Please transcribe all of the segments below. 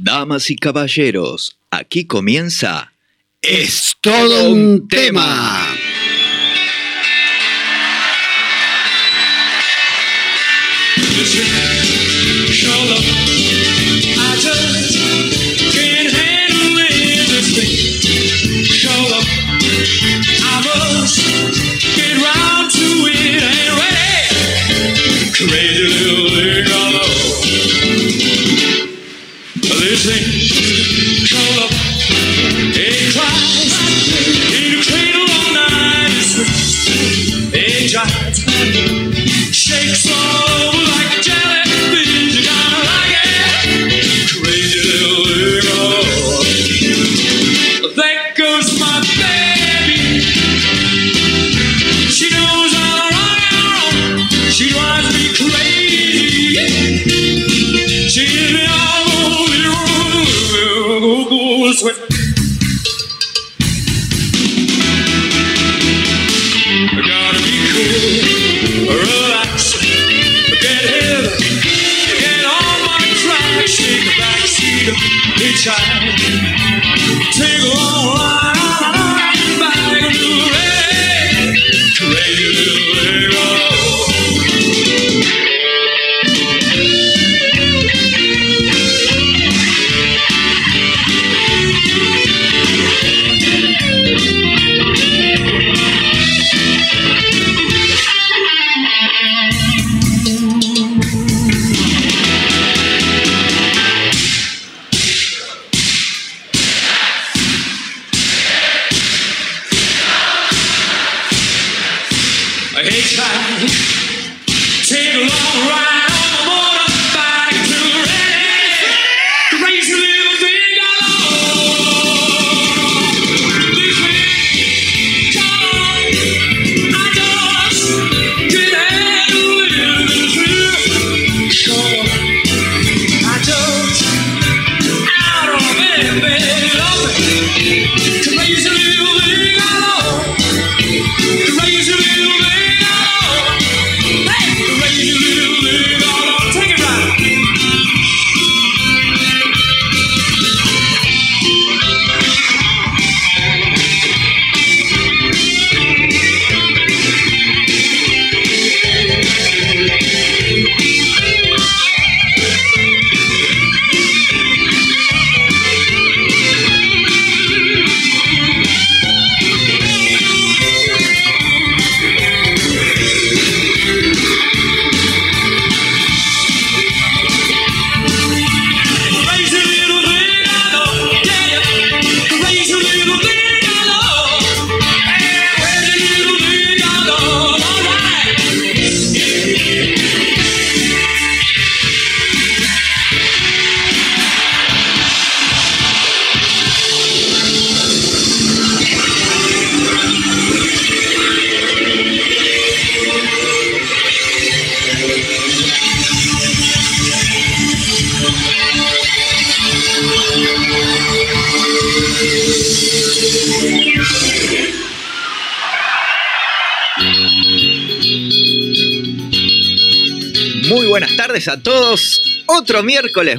Damas y caballeros, aquí comienza Es todo un tema. sing. with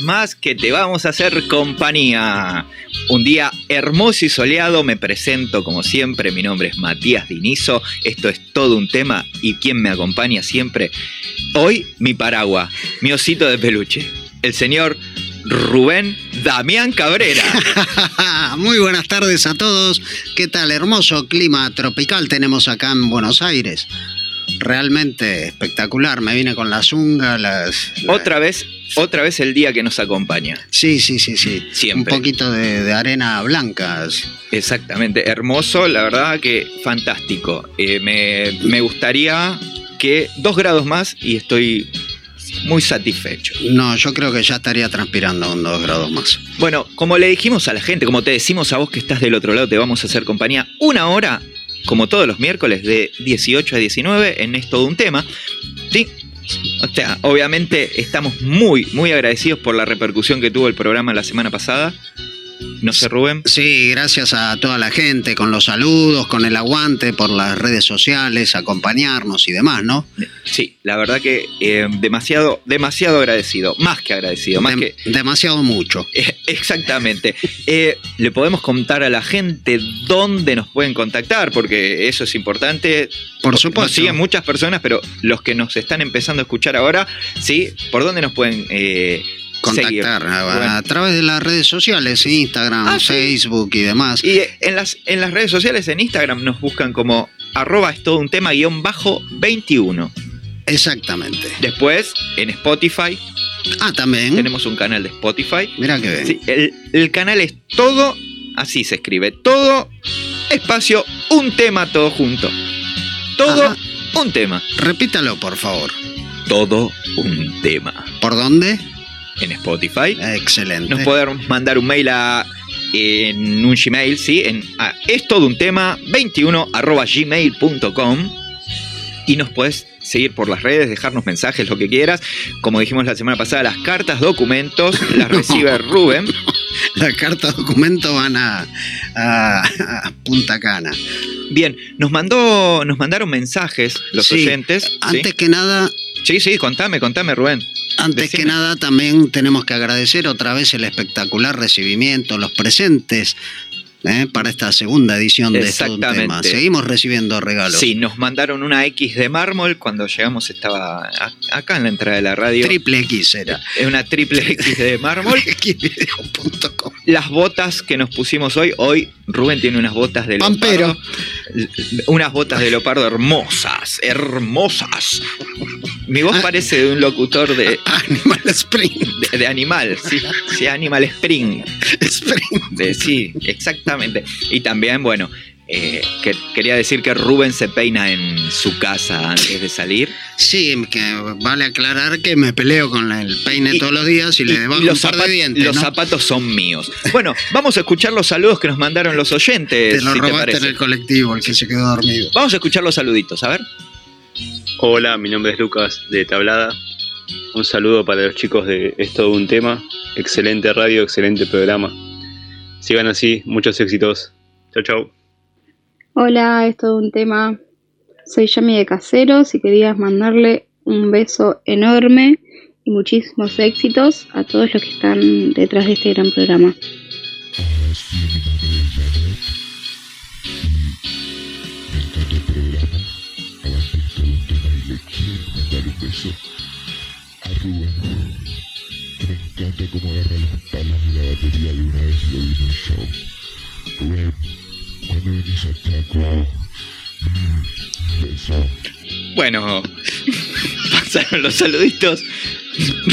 más que te vamos a hacer compañía. Un día hermoso y soleado. Me presento como siempre. Mi nombre es Matías Dinizo. Esto es todo un tema. Y quien me acompaña siempre. Hoy, mi paraguas, mi osito de peluche. El señor Rubén Damián Cabrera. Muy buenas tardes a todos. ¿Qué tal? Hermoso clima tropical tenemos acá en Buenos Aires. Realmente espectacular. Me vine con la zunga, las. la- Otra vez, otra vez el día que nos acompaña. Sí, sí, sí, sí. Siempre. Un poquito de, de arena blanca. Exactamente, hermoso, la verdad que fantástico. Eh, me, me gustaría que dos grados más y estoy muy satisfecho. No, yo creo que ya estaría transpirando un dos grados más. Bueno, como le dijimos a la gente, como te decimos a vos que estás del otro lado, te vamos a hacer compañía una hora, como todos los miércoles, de 18 a 19, en Es Todo Un Tema. ¿Sí? Obviamente estamos muy, muy agradecidos por la repercusión que tuvo el programa la semana pasada. No sé, Rubén. Sí, gracias a toda la gente, con los saludos, con el aguante por las redes sociales, acompañarnos y demás, ¿no? Sí, la verdad que eh, demasiado, demasiado agradecido, más que agradecido, más que Demasiado mucho. Eh, Exactamente. Eh, le podemos contar a la gente dónde nos pueden contactar, porque eso es importante. Por Nos supuesto. siguen muchas personas, pero los que nos están empezando a escuchar ahora, ¿sí? ¿Por dónde nos pueden eh? Contactar a, a través de las redes sociales, Instagram, Ah, sí. Facebook y demás. Y en las, en las redes sociales, en Instagram, nos buscan como arroba es todo un tema guion bajo 21. Exactamente. Después, en Spotify, Ah, también. tenemos un canal de Spotify. Mira que bien. Sí, el, el canal es todo, así se escribe, todo, espacio, un tema, todo junto. Todo, Ajá. un tema. Repítalo, por favor. Todo un tema. ¿Por dónde? En Spotify. Excelente. Nos pueden mandar un mail a en un Gmail, sí, en a es todo un tema 21 arroba gmail.com y nos puedes seguir por las redes, dejarnos mensajes, lo que quieras. Como dijimos la semana pasada, las cartas, documentos, las recibe Rubén. Las cartas documento van a, a- a Punta Cana. Bien, nos mandó, nos mandaron mensajes los Sí, oyentes. ¿sí? Antes que nada, Sí, sí, contame, contame, Rubén. Antes Decime. que nada, también tenemos que agradecer otra vez el espectacular recibimiento, los presentes ¿eh? para esta segunda edición de Todo un Tema. Exactamente. Seguimos recibiendo regalos. Sí, nos mandaron una X de mármol cuando llegamos estaba acá en la entrada de la radio. Triple X era. Es una triple X de mármol. Las botas que nos pusimos hoy, hoy Rubén tiene unas botas de Pampero. leopardo. Unas botas de leopardo hermosas, hermosas. Mi voz Ah. parece de un locutor de, Animal Spring. de, de animal, sí, sí, Animal Spring. Spring. De- sí, exactamente. Y también, bueno, eh, que, quería decir que Rubén se peina en su casa antes de salir. Sí, que vale aclarar que me peleo con el peine Y- todos los días y, le bajo los, un par zapat- de dientes. los ¿no? zapatos son míos. Bueno, vamos a escuchar los saludos que nos mandaron los oyentes. Te lo si te robaste en el colectivo, el que se quedó dormido. Vamos a escuchar los saluditos, a ver. Hola, mi nombre es Lucas de Tablada. Un saludo para los chicos de Es todo un tema. Excelente radio, excelente programa. Sigan así, muchos éxitos. Chau, chau. Hola, es todo un tema. Soy Yami de Caseros y quería mandarle un beso enorme y muchísimos éxitos a todos los que están detrás de este gran programa. Bueno, pasaron los saluditos.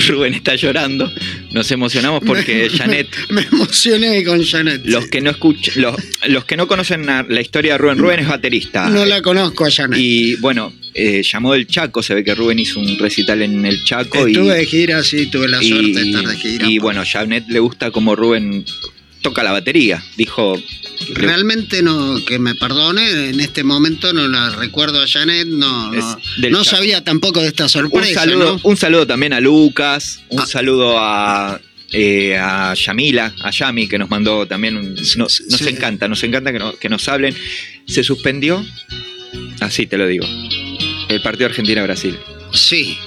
Rubén está llorando. Nos emocionamos porque Janet, Me emocioné con Janet. los que no escuchan, los, los que no conocen la, historia de Rubén, Rubén es baterista. No la conozco a Janet. Y bueno, eh, llamó del Chaco, se ve que Rubén hizo un recital en el Chaco. Estuve y, de gira, sí, tuve la suerte de estar de gira. y bueno, Janet le gusta como Rubén toca la batería. Dijo, Realmente no, que me perdone, en este momento no la recuerdo a Janet, no, no, no sabía tampoco de esta un sorpresa. saludo, ¿no? un saludo también a Lucas, un Ah. saludo a, eh, a Yamila, a Yami, que nos mandó también un. no- nos encanta, nos encanta que, no- que nos hablen. Se suspendió, así te lo digo, el partido Argentina-Brasil. Sí,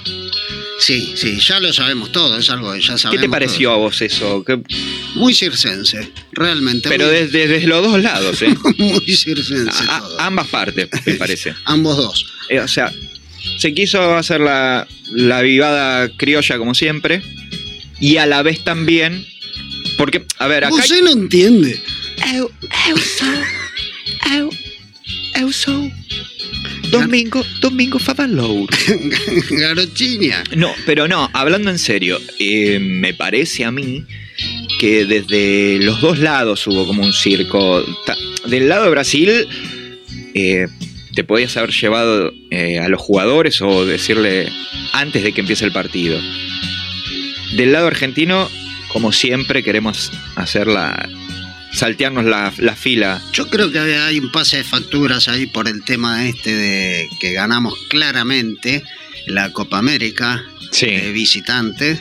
sí, sí, ya lo sabemos todo, es algo que ya sabemos. ¿Qué te pareció a vos eso? ¿Qué- todo. Muy circense, realmente. pero muy, desde, desde los dos lados, ¿eh? muy circense A- todo. ambas partes, me parece. Ambos dos. Eh, o sea, se quiso hacer la, la vivada criolla como siempre. Y a la vez también. Porque, a ver, acá. hay- Usted no entiende. Eu, eu sou. Eu, eu sou. Domingo, Domingo Favalour. Garochinia. No, pero no, hablando en serio, eh, me parece a mí que desde los dos lados hubo como un circo. Del lado de Brasil, eh, te podías haber llevado eh, a los jugadores o decirle antes de que empiece el partido. Del lado argentino, como siempre, queremos hacer la. Saltearnos la, la fila. Yo creo que hay un pase de facturas ahí por el tema este de que ganamos claramente la Copa América Sí. de visitantes.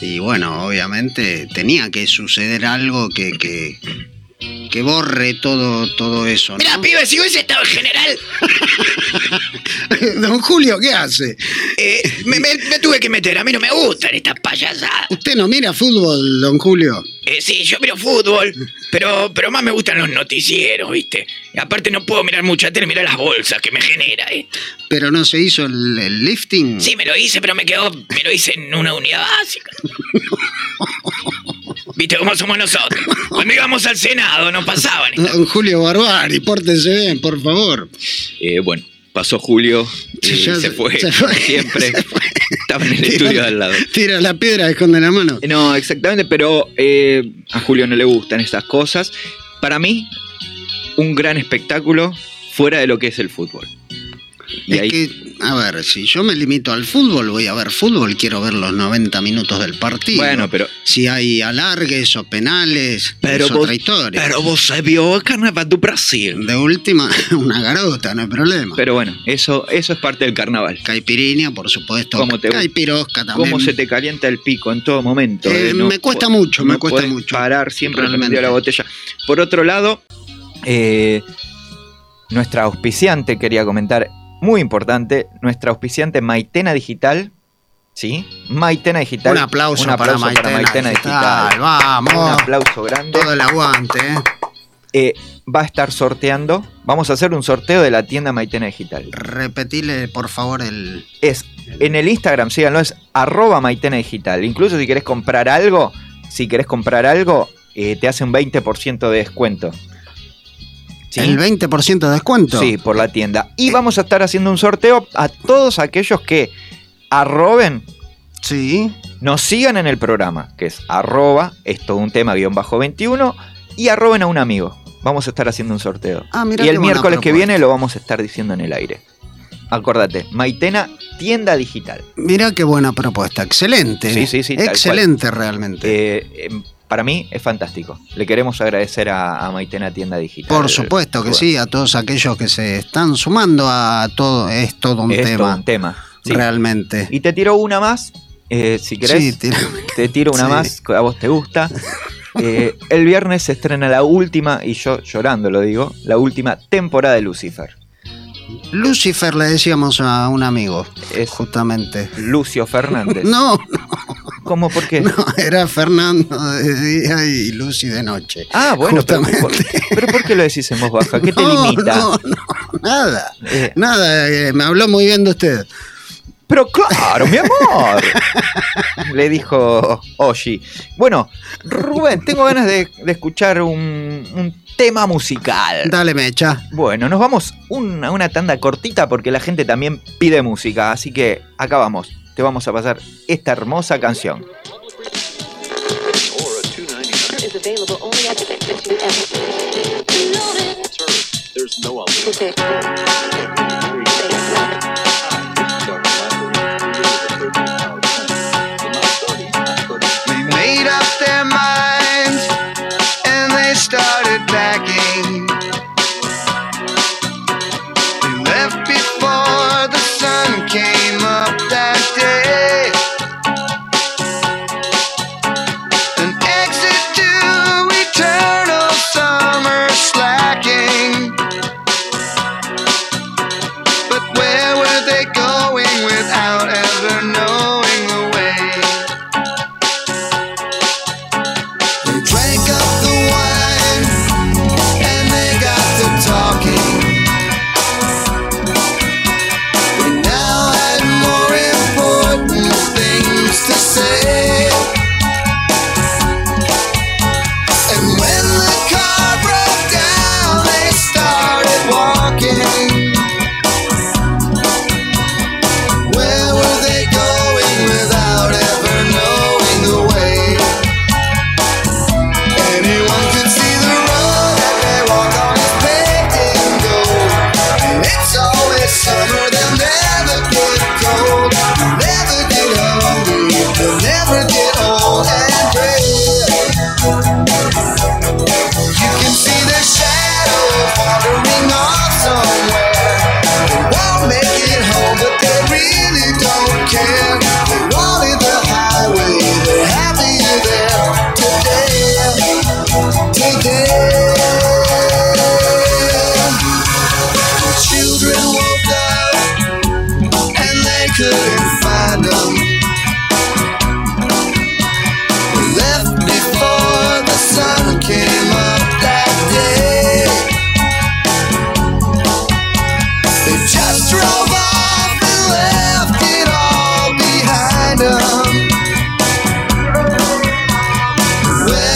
Y bueno, obviamente tenía que suceder algo que, que, que borre todo, todo eso. ¿no? Mira, pibe, si hubiese estado el general, Don Julio, ¿qué hace? eh, me, me- me tuve que meter. A mí no me gustan estas payasadas. Usted no mira fútbol, don Julio. Eh, sí, yo miro fútbol, pero, pero más me gustan los noticieros, ¿viste? Y aparte no puedo mirar mucha tele, mirar las bolsas que me genera, ¿eh? Pero no se hizo el, el lifting. Sí, me lo hice, pero me quedó, me lo hice en una unidad básica. ¿Viste cómo somos nosotros? Cuando íbamos al Senado no pasaban. Don Julio Barbari, pórtese bien, por favor. Eh, bueno, pasó Julio y ya se, se- fue, se fue, como siempre. se fue. Estaba en el estudio de al lado. Tira la piedra, esconde la mano. No, exactamente, pero eh, a Julio no le gustan estas cosas. Para mí, un gran espectáculo fuera de lo que es el fútbol. Y es ahí, que, a ver, si yo me limito al fútbol, voy a ver fútbol, quiero ver los 90 minutos del partido. bueno, pero, Si hay alargues o penales, pero, es vos, otra historia. pero vos se vio el Carnaval do Brasil. De última, una garota, no hay problema. Pero bueno, eso, eso es parte del carnaval. Caipirinha, por supuesto. ¿Cómo te- Caipirosca también. Cómo se te calienta el pico en todo momento. Eh, eh, no me cuesta mucho, me cuesta mucho. Parar siempre Realmente. prendido la botella. Por otro lado, eh, nuestra auspiciante, quería comentar, muy importante, nuestra auspiciante Maitena Digital. ¿Sí? Maitena Digital. Un aplauso, Un aplauso para Maitena, Maitena Digital. Digital. Vamos. Un aplauso grande. Todo el aguante, ¿eh? Eh, va a estar sorteando. Vamos a hacer un sorteo de la tienda Maitena Digital. Repetile, por favor, el. Es en el Instagram, síganlo, es arroba Maitena Digital. Incluso si querés comprar algo, si querés comprar algo, eh, te hace un 20% de descuento. ¿Sí? El 20% de descuento. Sí, por la tienda. Y vamos a estar haciendo un sorteo a todos aquellos que arroben, Sí. nos sigan en el programa, que es arroba, es todo un tema guion bajo 21, y arroben a un amigo. Vamos a estar haciendo un sorteo. Ah, mira y el miércoles que viene lo vamos a estar diciendo en el aire. Acordate, Maitena, tienda digital. Mira qué buena propuesta. Excelente. Sí, sí, sí, Excelente, realmente. Eh, eh, para mí es fantástico. Le queremos agradecer a, a Maitena Tienda Digital. Por supuesto que sí, a todos aquellos que se están sumando a todo, es todo un Es todo tema. un tema. sí. Realmente. Y te tiro una más, eh, si querés. Sí, tira- Te tiro una Sí. más, a vos te gusta. Eh, el viernes se estrena la última, y yo llorando lo digo, la última temporada de Lucifer. Lucifer le decíamos a un amigo, Es justamente. Lucio Fernández. No, ¿Cómo? ¿Por qué? no, era Fernando de día y Lucy de noche. Ah, bueno, pero, Justamente. pero ¿por qué lo decís en voz baja? ¿Qué te no, limita? No, no, nada. Eh, Nada, eh, me habló muy bien de usted. Pero claro, mi amor. Le dijo Oshi. Bueno, Rubén, tengo ganas de, de escuchar un, un tema musical. Dale, mecha. Bueno, nos vamos una, una tanda cortita porque la gente también pide música. Así que acá vamos. Te vamos a pasar esta hermosa canción.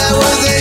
I was it.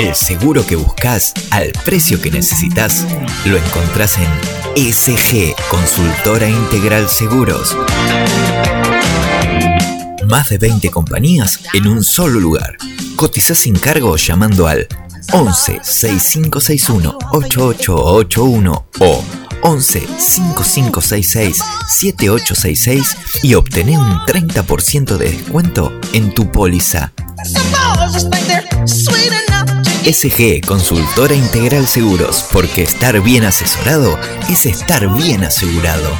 El seguro que buscas al precio que necesitas lo encontrás en SG Consultora Integral Seguros. Más de 20 compañías en un solo lugar. Cotizás sin cargo llamando al 11 6561 8881 o 11 5566 7866 y obtené un 30% de descuento en tu póliza. SG Consultora Integral Seguros, porque estar bien asesorado es estar bien asegurado.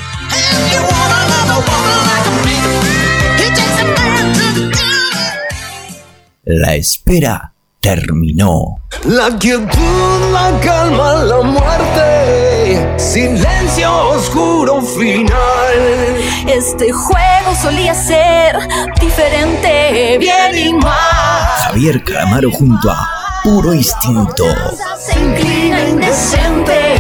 La espera terminó. La quietud, la calma, la muerte. Silencio oscuro final. Este juego solía ser diferente, bien y mal. Javier Calamaro junto a Puro Instinto. Se inclina indecente,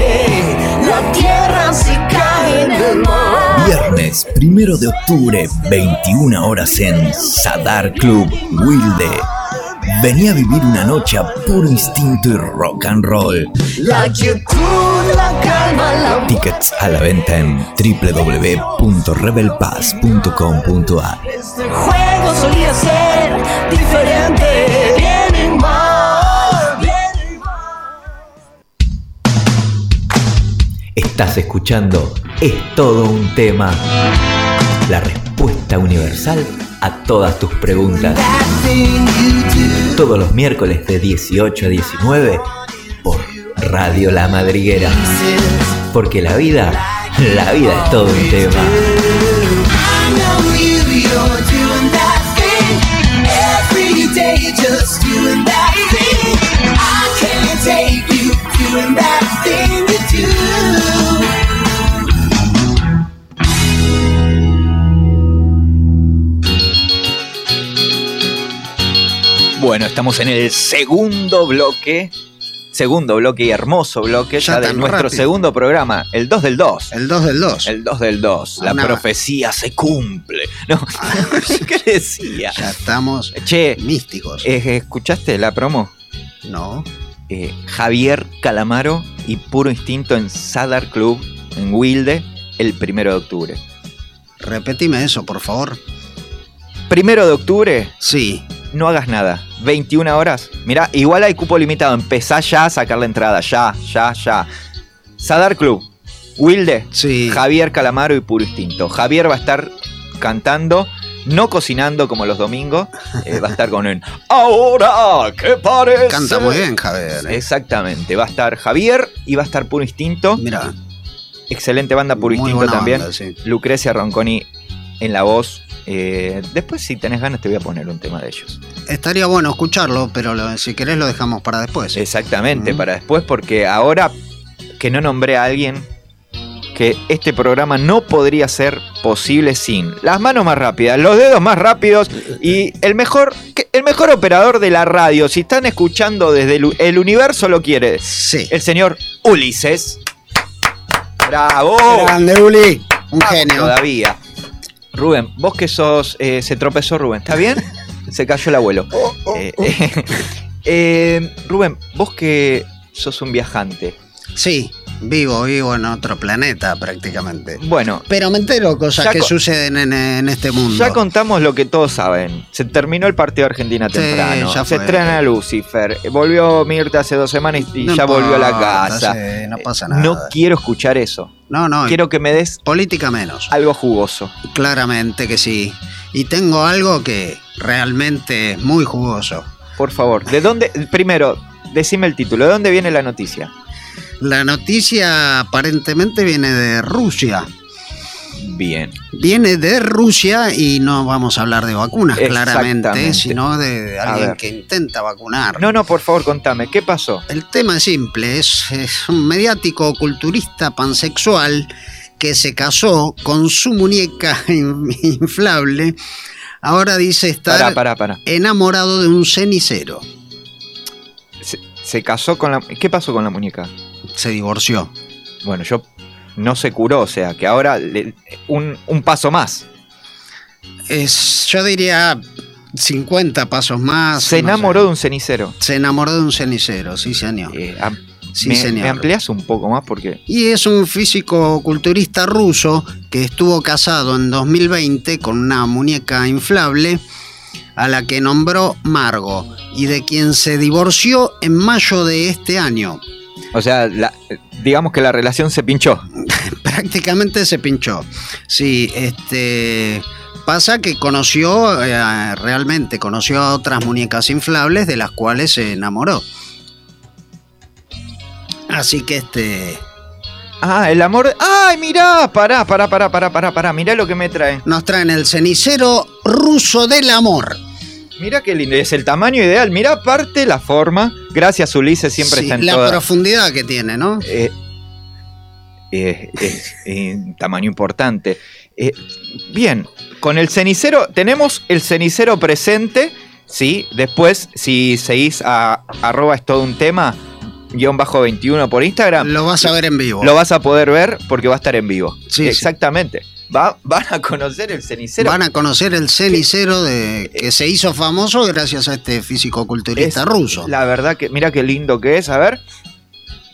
la tierra se cae en el mar. Viernes primero de octubre, 21 horas en Sadar Club Wilde. Vení a vivir una noche a puro instinto y rock and roll. La quietud, la calma, la Tickets a la venta en www.rebelpass.com.ar. Este juego solía ser diferente, Estás escuchando Es todo un tema. La respuesta universal a todas tus preguntas. Todos los miércoles de 18 a 19 por Radio La Madriguera. Porque la vida, la vida es todo un tema. Bueno, estamos en el segundo bloque. Segundo bloque y hermoso bloque Ya ya, de nuestro rápido. segundo programa, el 2 del 2. El 2 del 2. El 2 del 2. La Una- profecía se cumple. No, ¿Qué decía? Ya estamos Che, místicos. eh, ¿escuchaste la promo? No. Eh, Javier Calamaro y Puro Instinto en Sadar Club en Wilde el primero de octubre. Repetime eso, por favor. Primero de octubre, Sí. No hagas nada. 21 horas. Mirá, igual hay cupo limitado. Empezá ya a sacar la entrada. Ya, ya, ya. Sadar Club. Wilde. Sí. Javier Calamaro y Puro Instinto. Javier va a estar cantando. no cocinando como los domingos, eh, va a estar con un Ahora, ¿qué parece? Canta muy bien, Javier. ¿eh? Exactamente, va a estar Javier y va a estar Puro Instinto. Mira, Excelente banda Puro Instinto también. sí. Lucrecia Ronconi en la voz. Eh, después, si tenés ganas, te voy a poner un tema de ellos. estaría bueno escucharlo, pero lo- si querés lo dejamos para después. Exactamente, para después, porque ahora que no nombré a alguien que este programa no podría ser posible sin las manos más rápidas, los dedos más rápidos y el mejor, el mejor operador de la radio. Si están escuchando desde el, el universo, lo quiere. Sí. El señor Ulises. ¡Bravo! Grande, Uli. Un genio. Todavía. Rubén, vos que sos. eh, se tropezó Rubén, ¿está bien? se cayó el abuelo. Eh, eh, Rubén, vos que sos un viajante. Sí, vivo, vivo en otro planeta prácticamente. Bueno, Pero me entero cosas que suceden en, en este mundo. ya contamos lo que todos saben. Se terminó el partido de Argentina Sí, temprano. ya Se estrena Lucifer. Volvió Mirta hace dos semanas y, No ya volvió a la casa. sí, no pasa nada. No quiero escuchar eso. No, no, Quiero que me des política menos. algo jugoso. Claramente que sí. Y tengo algo que realmente es muy jugoso. Por favor. ¿De dónde? Primero, decime el título. ¿De dónde viene la noticia? La noticia aparentemente viene de Rusia. Bien. Viene de Rusia y no vamos a hablar de vacunas, claramente, sino de alguien que intenta vacunar. No, no, por favor, contame. ¿Qué pasó? El tema es simple, es, es un mediático culturista pansexual que se casó con su muñeca in- inflable. Ahora dice estar Pará, pará, pará. enamorado de un cenicero. Se, se casó con la. ¿Qué pasó con la muñeca? Se divorció. Bueno, yo no se curó, o sea, que ahora le- un, un paso más. Es, yo diría 50 pasos más. Se no sé. enamoró de un cenicero. Se enamoró de un cenicero, sí señor. Eh, Sí, me, señor. ¿Me ampliás un poco más? Porque. Y es un físico culturista ruso que estuvo casado en 2020 con una muñeca inflable a la que nombró Margo y de quien se divorció en mayo de este año. O sea, la- digamos que la relación se pinchó. Prácticamente se pinchó. Sí, este pasa que conoció eh, realmente conoció a otras muñecas inflables de las cuales se enamoró. Así que este Ah, el amor. ¡Ay, mirá! Pará, pará, pará, pará, pará, pará. Mirá lo que me trae. nos traen el cenicero ruso del amor. Mirá qué lindo. Es el tamaño ideal. Mirá, aparte la forma. Gracias, Ulises. Siempre Sí, está en la toda- profundidad que tiene, ¿no? Eh, eh, es un tamaño importante. Eh, bien, con el cenicero, tenemos el cenicero presente, ¿sí? Después, si seguís a arroba es todo un tema, guion bajo 21 por Instagram, Lo vas a ver en vivo. lo vas a poder ver porque va a estar en vivo. Sí, sí. Va, van a conocer el cenicero. Van a conocer el cenicero de, que se hizo famoso gracias a este físico culturista Es ruso. La verdad que, mira qué lindo que es, a ver.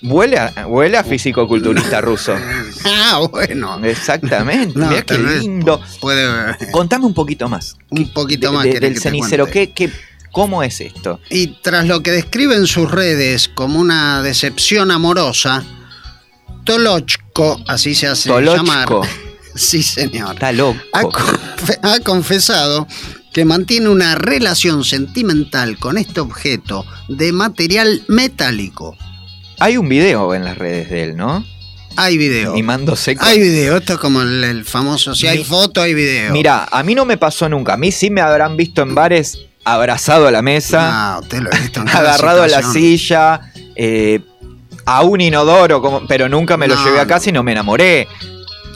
Huele a, huele a físico-culturista ruso. Ah, bueno. Exactamente, No, mira qué lindo. Puede Contame un poquito más. un poquito de- más de- del que cenicero. ¿Qué, qué, ¿Cómo es esto? Y tras lo que describe en sus redes como una decepción amorosa, Tolochko, así se hace llamar. Sí, señor. Está loco. ha, confe- ha confesado que mantiene una relación sentimental con este objeto de material metálico. Hay un video en las redes de él, ¿no? Hay video. Mimándose con- Hay video, esto es como el, el famoso, si hay foto hay video. Mira, a mí no me pasó nunca. A mí sí me habrán visto en bares abrazado a la mesa, Ah, lo visto en agarrado a la silla, eh, a un inodoro, como, pero nunca me lo llevé a casa y no me enamoré.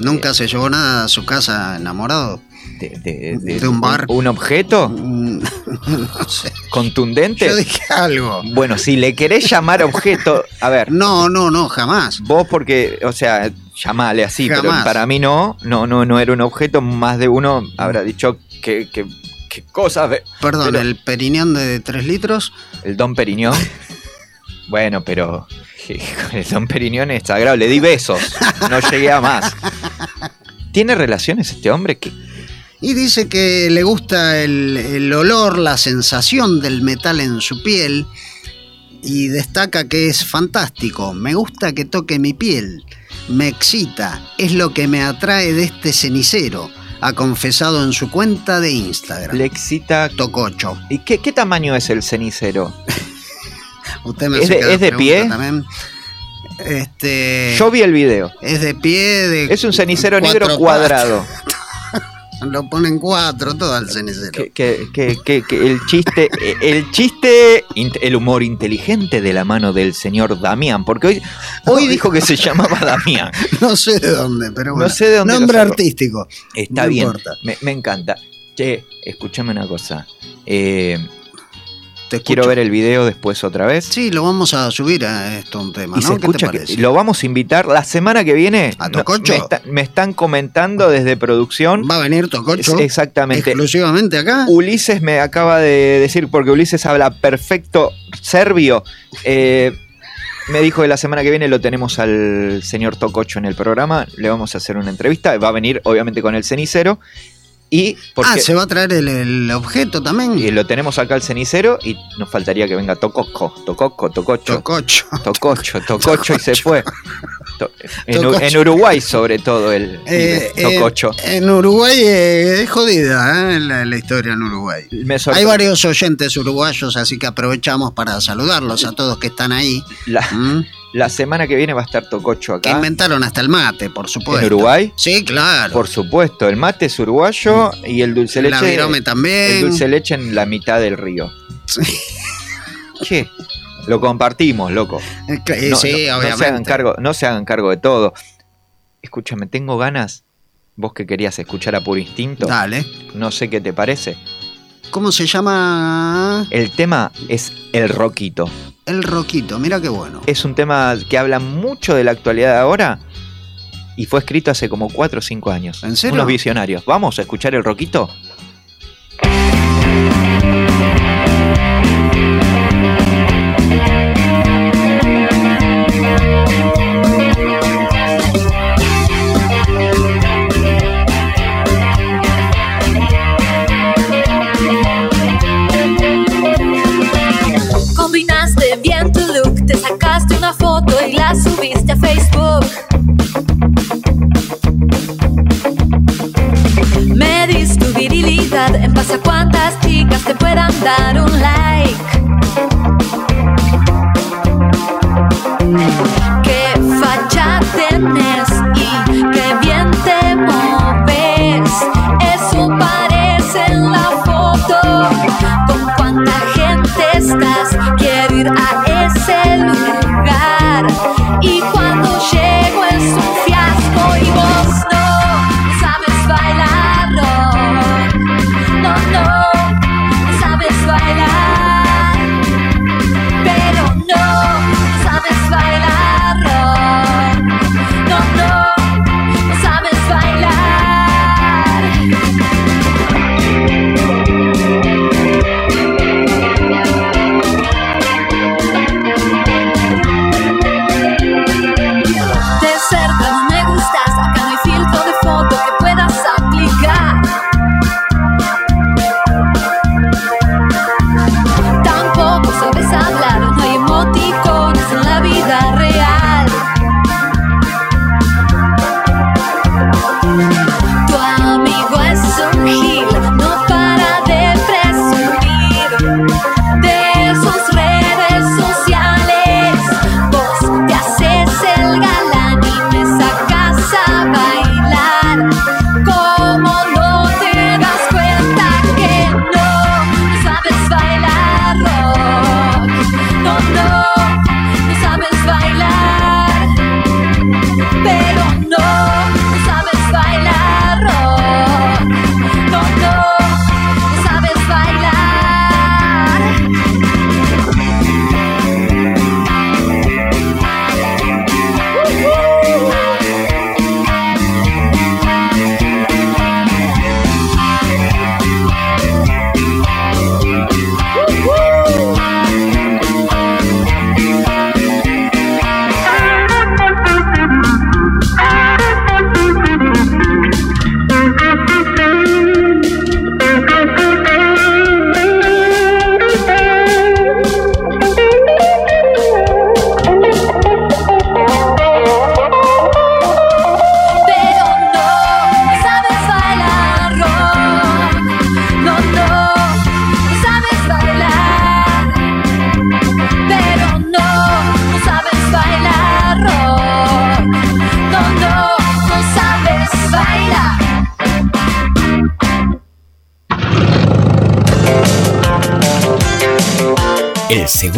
Nunca se llevó nada a su casa enamorado. De, de- de- De un bar. ¿Un objeto no sé. contundente? Yo dije algo. Bueno, si le querés llamar objeto, a ver, No, no, no, jamás. vos porque, o sea, llamale así, pero para mí no, no, no, no era un objeto, más de uno habrá dicho que, que, que cosas de, Perdón, Pero- el periñón de 3 litros. el Don Periñón. bueno, pero el Don Periñón es sagrado, le di besos, no llegué a más. ¿Tiene relaciones este hombre? que Y dice que le gusta el, el olor, la sensación del metal en su piel. Y destaca que es fantástico. Me gusta que toque mi piel. Me excita. Es lo que me atrae de este cenicero. ha confesado en su cuenta de Instagram. Le excita. Tococho. ¿Y qué, qué tamaño es el cenicero? Usted me ¿Es hace de- es pie? también. Este, Yo vi el video. es de pie de Es un cenicero negro cuadrado. Lo ponen cuatro todo al cenicero. Que, que- que- que- que el chiste, el chiste, el humor inteligente de la mano del señor Damián, porque hoy, hoy dijo que se llamaba Damián. No sé de dónde, pero bueno. No sé de dónde Nombre artístico. Está No bien, me, me encanta. Che, escúchame una cosa. Eh, Te quiero ver el video después otra vez. Sí, lo vamos a subir a esto un tema, Y ¿no? se ¿Qué te escucha que lo vamos a invitar la semana que viene. ¿A no, Tococho? me, está- me están comentando desde producción. Va a venir Tococho Es- exactamente. exclusivamente acá. Ulises me acaba de decir, porque Ulises habla perfecto serbio. eh, me dijo que la semana que viene lo tenemos al señor Tococho en el programa. Le vamos a hacer una entrevista. Va a venir, obviamente, con el cenicero. Y porque Ah, se va a traer el, el objeto también. y lo tenemos acá al cenicero. Y nos faltaría que venga Tococo, Tococo, Tococho. Tococho. Tococho, Tococho y se fue. To- en, en Uruguay, sobre todo, el Eh, vive, Tococho. eh, en Uruguay eh, es jodida eh, la, la historia en Uruguay. Hay varios oyentes uruguayos, así que aprovechamos para saludarlos a todos que están ahí. la, ¿m? La semana que viene va a estar Tococho Que acá. inventaron hasta el mate, por supuesto. ¿En Uruguay? Sí, claro. Por supuesto, el mate es uruguayo y el dulce la leche. virome también. El dulce leche en la mitad del río. Sí. Che, lo compartimos, loco. Eh, cl- No, sí, no- no se obviamente. hagan cargo, no se hagan cargo de todo. Escúchame, tengo ganas. Vos que querías escuchar a puro instinto. Dale. No sé qué te parece. ¿Cómo se llama? El tema es el roquito. El Roquito. Mira qué bueno. Es un tema que habla mucho de la actualidad de ahora y fue escrito hace como 4 o 5 años. ¿En serio? Unos visionarios. ¿Vamos a escuchar el roquito? Subiste a Facebook. Medís tu virilidad en base a cuántas chicas te puedan dar un like.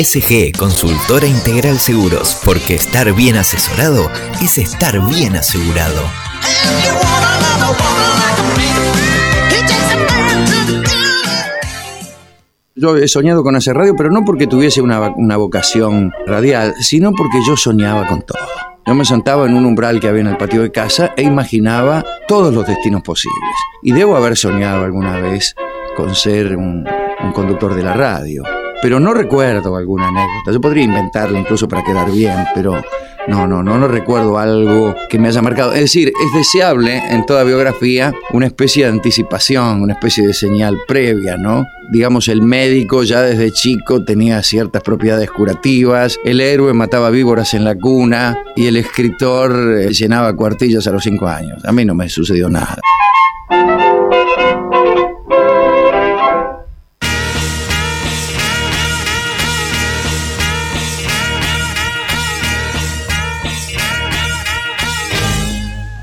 SG Consultora Integral Seguros, porque estar bien asesorado es estar bien asegurado. Yo he soñado con hacer radio, pero no porque tuviese una, una vocación radial, sino porque yo soñaba con todo. Yo me sentaba en un umbral que había en el patio de casa e imaginaba todos los destinos posibles. Y debo haber soñado alguna vez con ser un, un conductor de la radio. Pero no recuerdo alguna anécdota. Yo podría inventarla incluso para quedar bien, pero no, no, no, no recuerdo algo que me haya marcado. Es decir, es deseable en toda biografía una especie de anticipación, una especie de señal previa, ¿no? Digamos, el médico ya desde chico tenía ciertas propiedades curativas, el héroe mataba víboras en la cuna y el escritor eh, llenaba cuartillas a los cinco años. A mí no me sucedió nada.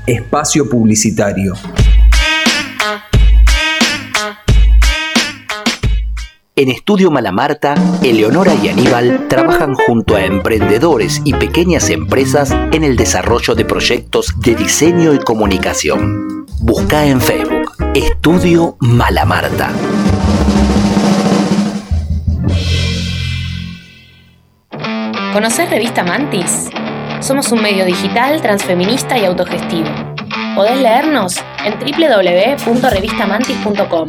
Espacio Publicitario. En Estudio Malamarta, Eleonora y Aníbal trabajan junto a emprendedores y pequeñas empresas en el desarrollo de proyectos de diseño y comunicación. Busca en Facebook Estudio Malamarta. ¿Conoces Revista Mantis? Somos un medio digital, transfeminista y autogestivo. Podés leernos en www.revistamantis.com.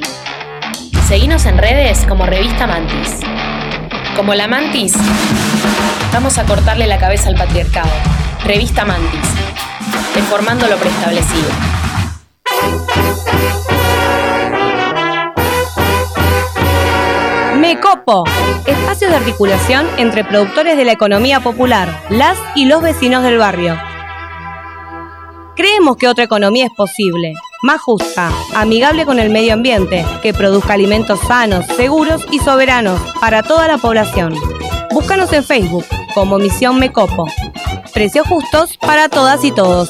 Seguinos en redes como Revista Mantis. Como la Mantis, vamos a cortarle la cabeza al patriarcado. Revista Mantis. Deformando lo preestablecido. Mecopo, espacio de articulación entre productores de la economía popular, las y los vecinos del barrio. Creemos que otra economía es posible, más justa, amigable con el medio ambiente, que produzca alimentos sanos, seguros y soberanos para toda la población. Búscanos en Facebook como Misión Mecopo. Precios justos para todas y todos.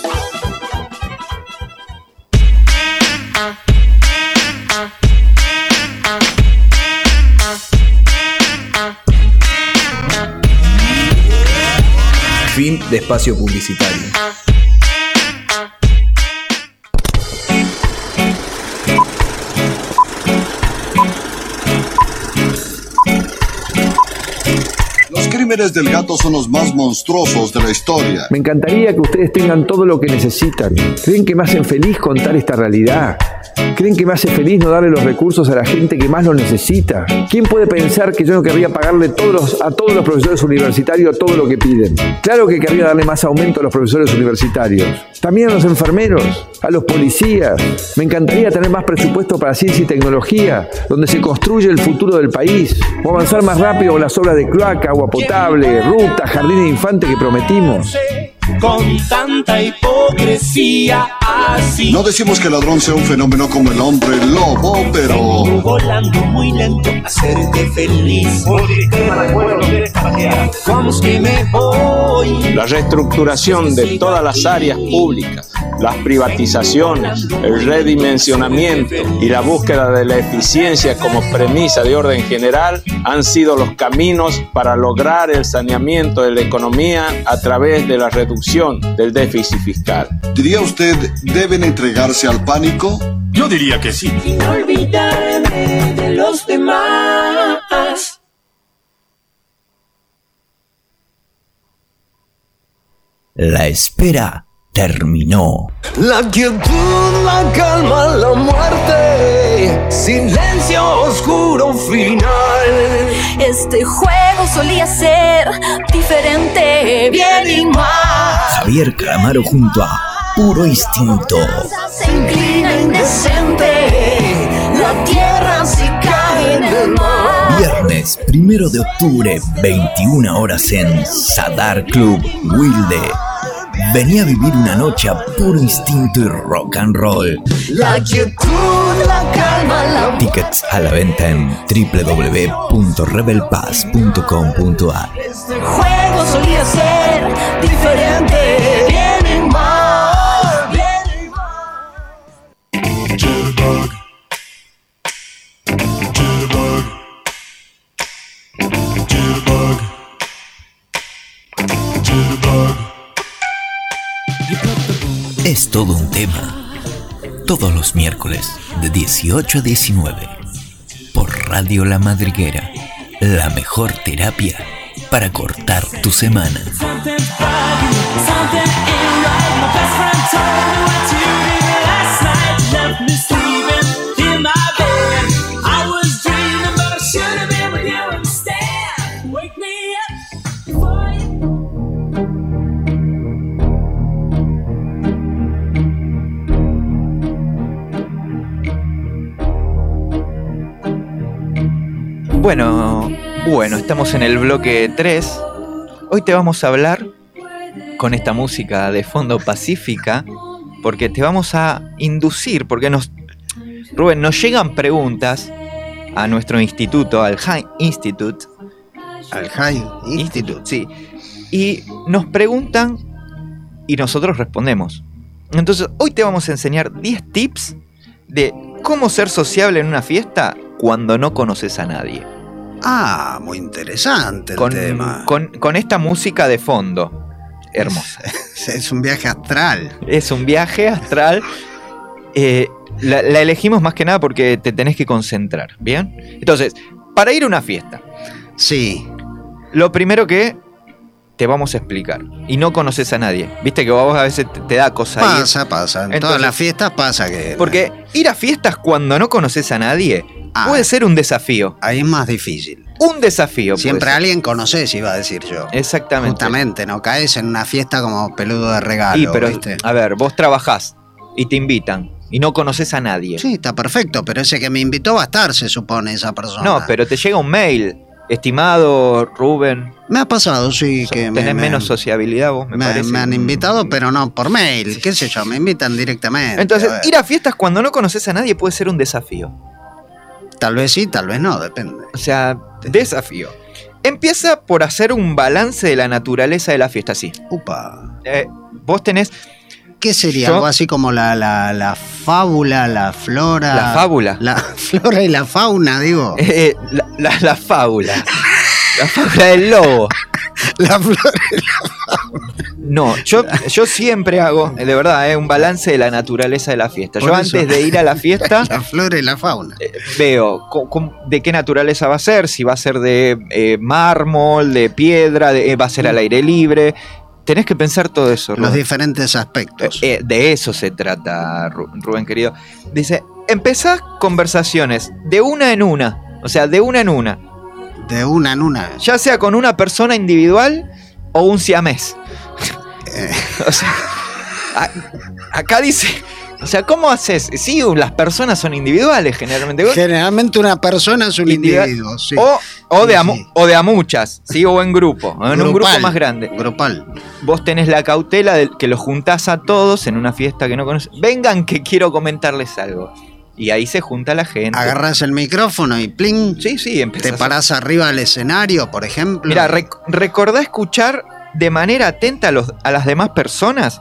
Fin de espacio publicitario. Los crímenes del gato son los más monstruosos de la historia. Me encantaría que ustedes tengan todo lo que necesitan. ¿Creen que me hacen feliz contar esta realidad? ¿Creen que me hace feliz no darle los recursos a la gente que más lo necesita? ¿Quién puede pensar que yo no querría pagarle los- a todos los profesores universitarios todo lo que piden? Claro que querría darle más aumento a los profesores universitarios. También a los enfermeros, a los policías. Me encantaría tener más presupuesto para ciencia y tecnología, donde se construye el futuro del país. O avanzar más rápido con las obras de cloaca, agua potable, rutas, jardines de infante que prometimos. Con tanta hipocresía así. No decimos que el ladrón sea un fenómeno como el hombre lobo, pero Volando muy lento, hacerte feliz. Vamos que me voy. La reestructuración de todas las áreas públicas, las privatizaciones, el redimensionamiento y la búsqueda de la eficiencia como premisa de orden general han sido los caminos para lograr el saneamiento de la economía a través de la reducción del déficit fiscal. ¿diría usted deben entregarse al pánico? Yo diría que sí. Sin olvidarme de los demás. La espera terminó. La quietud, la calma, la muerte. Silencio oscuro final. Este juego solía ser diferente, bien y mal. Javier Calamaro junto a Puro Instinto. Se inclina indecente, la tierra se cae en el mar. Viernes primero de octubre, 21 horas en Sadar Club Wilde. Vení a vivir una noche a puro instinto y rock and roll. La quietud, la calma, la Tickets a la venta en www.rebelpass.com.ar. Este juego solía ser diferente. Es todo un tema. Todos los miércoles de 18 a 19 por Radio La Madriguera. La mejor terapia para cortar tu semana. Bueno, bueno, estamos en el bloque 3. Hoy te vamos a hablar con esta música de fondo pacífica, porque te vamos a inducir, porque nos, Rubén, nos llegan preguntas a nuestro instituto, al High Institute. Al High Institute, sí. Y nos preguntan y nosotros respondemos. Entonces, hoy te vamos a enseñar 10 tips de cómo ser sociable en una fiesta cuando no conoces a nadie. Ah, muy interesante el Con, tema. con- con esta música de fondo. Hermosa. Es un viaje astral. Es un viaje astral. Eh, la, la elegimos más que nada porque te tenés que concentrar, ¿bien? Entonces, para ir a una fiesta. Sí. Lo primero que te vamos a explicar. Y no conoces a nadie. Viste que vos a veces te, te da cosa ir. Pasa, pasa. En Entonces- todas las fiestas pasa que. Porque ir a fiestas cuando no conoces a nadie puede ser un desafío. Ahí es más difícil. Un desafío. Siempre alguien conoces, iba a decir yo. Exactamente. Justamente, no caes en una fiesta como peludo de regalo. Y pero, ¿viste? a ver, vos trabajás y te invitan y no conoces a nadie. Sí, está perfecto, pero ese que me invitó va a estar, se supone, esa persona. No, pero te llega un mail. Estimado Rubén, Me ha pasado, sí, que tenés me- menos sociabilidad vos, me, me, parece. me han invitado, pero no por mail, qué sé yo, me invitan directamente. Entonces, a ir a fiestas cuando no conoces a nadie puede ser un desafío. Tal vez sí, tal vez no, depende. O sea, desafío. Empieza por hacer un balance de la naturaleza de la fiesta, sí. Upa. Eh, vos tenés ¿Qué sería? Yo- Algo así como la, la, la fábula, la flora. La fábula. La flora y la fauna, digo. eh, la, la- la fábula. La fábula del lobo. La flora No, yo, yo siempre hago, de verdad, eh, un balance de la naturaleza de la fiesta. Yo eso. antes de ir a la fiesta La flora y la fauna. veo co- com- de qué naturaleza va a ser, si va a ser de eh, mármol, de piedra, de- eh, va a ser al aire libre. Tenés que pensar todo eso. Los Rubén. diferentes aspectos. Eh, de eso se trata, Ru- Rubén querido. Dice, empezás conversaciones de una en una, o sea, de una en una, De una en una. ya sea con una persona individual o un siamés. Eh. o sea, a- acá dice, o sea, ¿cómo haces? Sí, las personas son individuales generalmente. Generalmente una persona es un Individual- individuo, sí. O, o, de a, sí. o de a muchas, ¿sí? O en grupo, o en un grupo más grande. Grupal. Vos tenés la cautela de que los juntás a todos en una fiesta que no conoces. Vengan que quiero comentarles algo. Y ahí se junta la gente. Agarras el micrófono y pling. Sí, sí, Te empezás. a- parás arriba del escenario, por ejemplo. Mira, rec- recordá escuchar de manera atenta a, los, a las demás personas.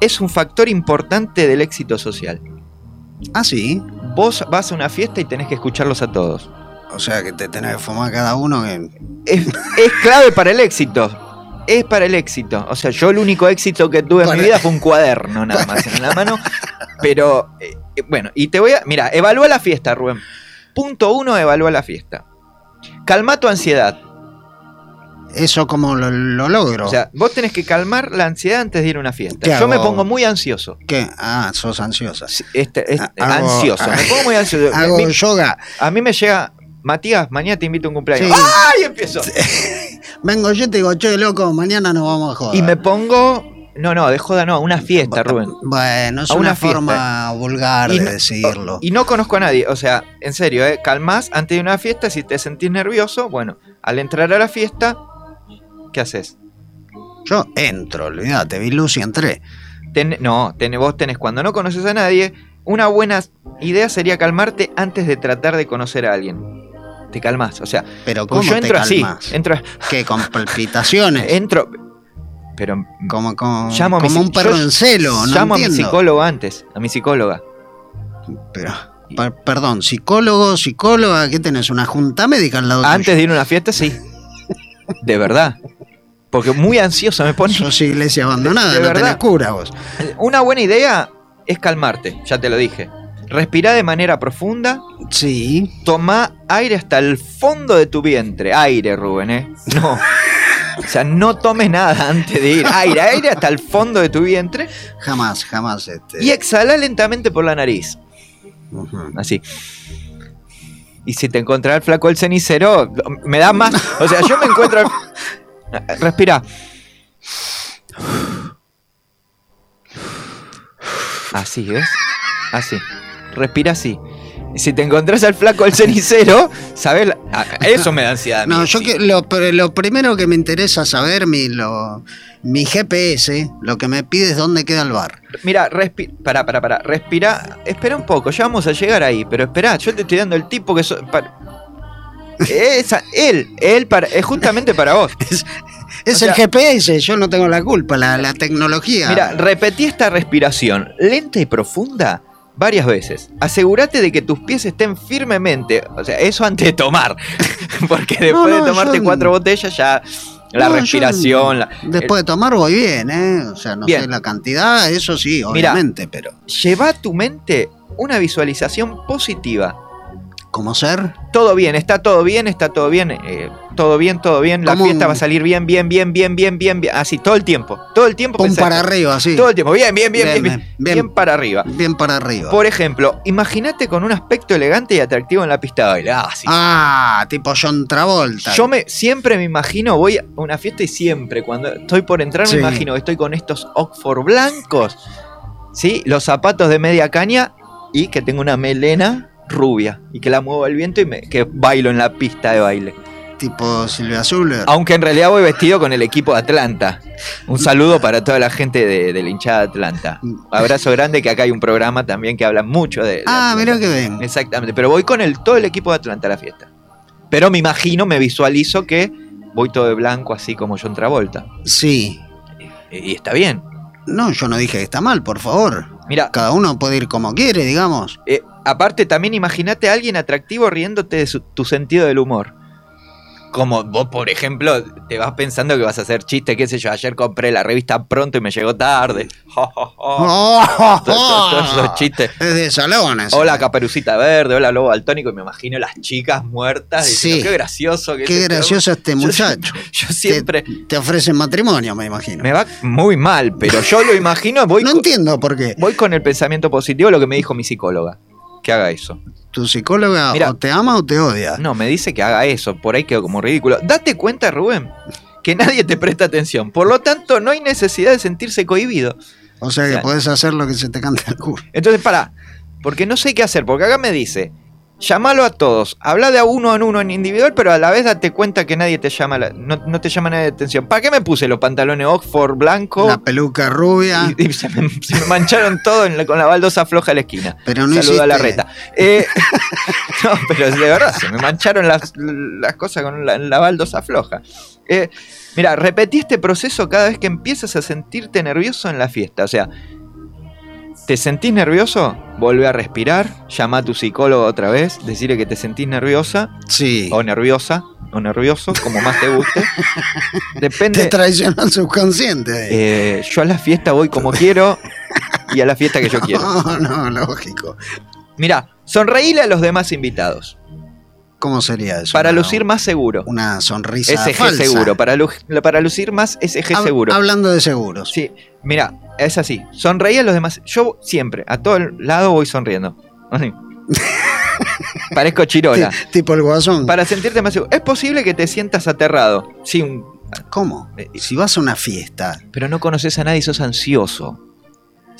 Es un factor importante del éxito social. Ah, sí. Vos vas a una fiesta y tenés que escucharlos a todos. O sea que te tenés que fumar cada uno. Que... Es, es clave para el éxito. Es para el éxito. O sea, yo el único éxito que tuve en Para- mi vida fue un cuaderno nada más en la mano. Pero, eh, eh, bueno, y te voy a... Mira, evalúa la fiesta, Rubén. Punto uno, evalúa la fiesta. Calma tu ansiedad. Eso como lo, lo logro. O sea, vos tenés que calmar la ansiedad antes de ir a una fiesta. ¿Qué Yo me pongo muy ansioso. ¿Qué? Ah, sos ansiosa. Este, es- Hago- ansioso. Me pongo muy ansioso. Hago Mi- yoga. a mí me llega... Matías, mañana te invito a un cumpleaños. Sí. ¡Ay! Empiezo. Vengo yo y te digo, che, loco, mañana nos vamos a joder. Y me pongo No, no, de joda no, una fiesta, Rubén. Bueno, es A una, una forma vulgar Y de no- decirlo. Y no conozco a nadie, o sea, en serio, ¿eh? calmás antes de una fiesta, si te sentís nervioso, bueno, al entrar a la fiesta, ¿qué haces? Yo entro, olvídate, vi luz y entré. Ten- no, ten- vos tenés, cuando no conoces a nadie, una buena idea sería calmarte antes de tratar de conocer a alguien. Te calmás, o sea, Pero ¿cómo yo te entro así, calmás? entro, ¿Qué? ¿Con palpitaciones? entro, pero como como, llamo a mi como psi- un perro yo en celo, no llamo a mi entiendo. psicólogo antes, a mi psicóloga. Pero, per- perdón, psicólogo, psicóloga, ¿qué tenés? ¿Una junta médica al lado Antes de ir a una fiesta, sí. De verdad. Porque muy ansioso me pone. Sos iglesia abandonada, De no verdad. tenés cura vos. Una buena idea es calmarte, ya te lo dije. Respira de manera profunda. Sí. Toma aire hasta el fondo de tu vientre. Aire, Rubén, ¿eh? No. O sea, no tomes nada antes de ir. Aire, aire hasta el fondo de tu vientre. Jamás, jamás. Este. Y exhala lentamente por la nariz. Así. Y si te encontrás el flaco del cenicero, me da más. O sea, yo me encuentro. Respira. Así, ¿ves? Así. Respira así. Si te encontrás al flaco del cenicero, ¿sabes? Ah, Eso me da ansiedad. mí. No, yo que lo, primero que me interesa saber, mi, lo, mi GPS, lo que me pide es dónde queda el bar. Mira, respi pará, pará, pará. Respira. Espera un poco, ya vamos a llegar ahí. Pero espera, yo te estoy dando el tipo que. so- Esa, él, él para, es justamente para vos. Es el sea- GPS, yo no tengo la culpa, la, la tecnología. Mira, repetí esta respiración lenta y profunda varias veces. Asegúrate de que tus pies estén firmemente, o sea, eso antes de tomar, porque después no, de tomarte yo- cuatro botellas ya la No, respiración, Después de tomar voy bien, ¿eh? O sea, no Bien. sé la cantidad, eso sí, obviamente, pero. lleva a tu mente una visualización positiva. ¿Cómo ser? Todo bien, está todo bien, está todo bien, eh, todo bien, todo bien, la fiesta un- va a salir bien, bien, bien, bien, bien, bien, bien, así todo el tiempo, todo el tiempo. Pum para arriba, así. Todo el tiempo, bien, bien, bien, bien, Bien, bien, bien. bien para arriba. Bien para arriba. Por ejemplo, imagínate con un aspecto elegante y atractivo en la pista de baile. Ah, sí. Ah, tipo John Travolta. Yo me siempre me imagino, voy a una fiesta y siempre cuando estoy por entrar Sí. me imagino que estoy con estos Oxford blancos, ¿sí? Los zapatos de media caña y que tengo una melena rubia y que la muevo al viento y me, que bailo en la pista de baile. Tipo Silvia Zuller. Aunque en realidad voy vestido con el equipo de Atlanta. Un saludo para toda la gente de, de la hinchada de Atlanta. Abrazo grande que acá hay un programa también que habla mucho de... de Ah, mira que ven. Exactamente, pero voy con el, todo el equipo de Atlanta a la fiesta. Pero me imagino, me visualizo que voy todo de blanco así como John Travolta. Sí. Y, y está bien. No, yo no dije que está mal, por favor. Mira, Cada uno puede ir como quiere, digamos. eh, aparte también imagínate a alguien atractivo riéndote de su- tu sentido del humor. Como vos, por ejemplo, te vas pensando que vas a hacer chiste, qué sé yo, ayer compré la revista pronto y me llegó tarde. Todos- esos chistes. Es de salones. Hola Caperucita Verde, hola Lobo Altónico, y me imagino las chicas muertas diciendo, Sí. qué gracioso. que Qué este gracioso hombre". este muchacho. Yo, siempre Te ofrecen matrimonio, me imagino. me va muy mal, pero yo lo imagino, voy, No entiendo por qué. voy con el pensamiento positivo, lo que me dijo mi psicóloga, que haga eso. Tu psicóloga Mira. o te ama o te odia. No, me dice que haga eso, por ahí quedó como ridículo. Date cuenta, Rubén, que nadie te presta atención, por lo tanto no hay necesidad de sentirse cohibido. O sea que O sea, podés hacer lo que se te cante el culo. Entonces, para, porque no sé qué hacer, porque acá me dice, llámalo a todos, habla de a uno en uno en individual, pero a la vez date cuenta que nadie te llama, la- no, no te llama nadie de atención. ¿Para qué me puse los pantalones Oxford blanco? La peluca rubia. Y, y se, me, se me mancharon todo en la- con la baldosa floja a la esquina. Pero no Saludo a la reta. Eh, no, pero de verdad, se me mancharon las, las cosas con la, la baldosa floja. Eh, mira, repetí este proceso cada vez que empiezas a sentirte nervioso en la fiesta. O sea, ¿te sentís nervioso? Volvé a respirar, llama a tu psicólogo otra vez, decirle que te sentís nerviosa Sí. o nerviosa o nervioso, como más te guste. Depende. Te traicionó el subconsciente. Eh, yo a la fiesta voy como quiero y a la fiesta que yo quiero. No, no, lógico. Mira, sonreíle a los demás invitados ¿Cómo sería eso? para Una- lucir más seguro. Una sonrisa SG falsa. seguro, para, lu- para lucir más SG Hab- seguro. Hablando de seguros. Sí, mira, es así. Sonreí a los demás. Yo siempre, a todo el lado voy sonriendo. Parezco chirola. Ti- Tipo el guasón. Para sentirte más seguro. Es posible que te sientas aterrado. Sí, un ¿Cómo? Eh, Si vas a una fiesta, Pero no conoces a nadie y sos ansioso.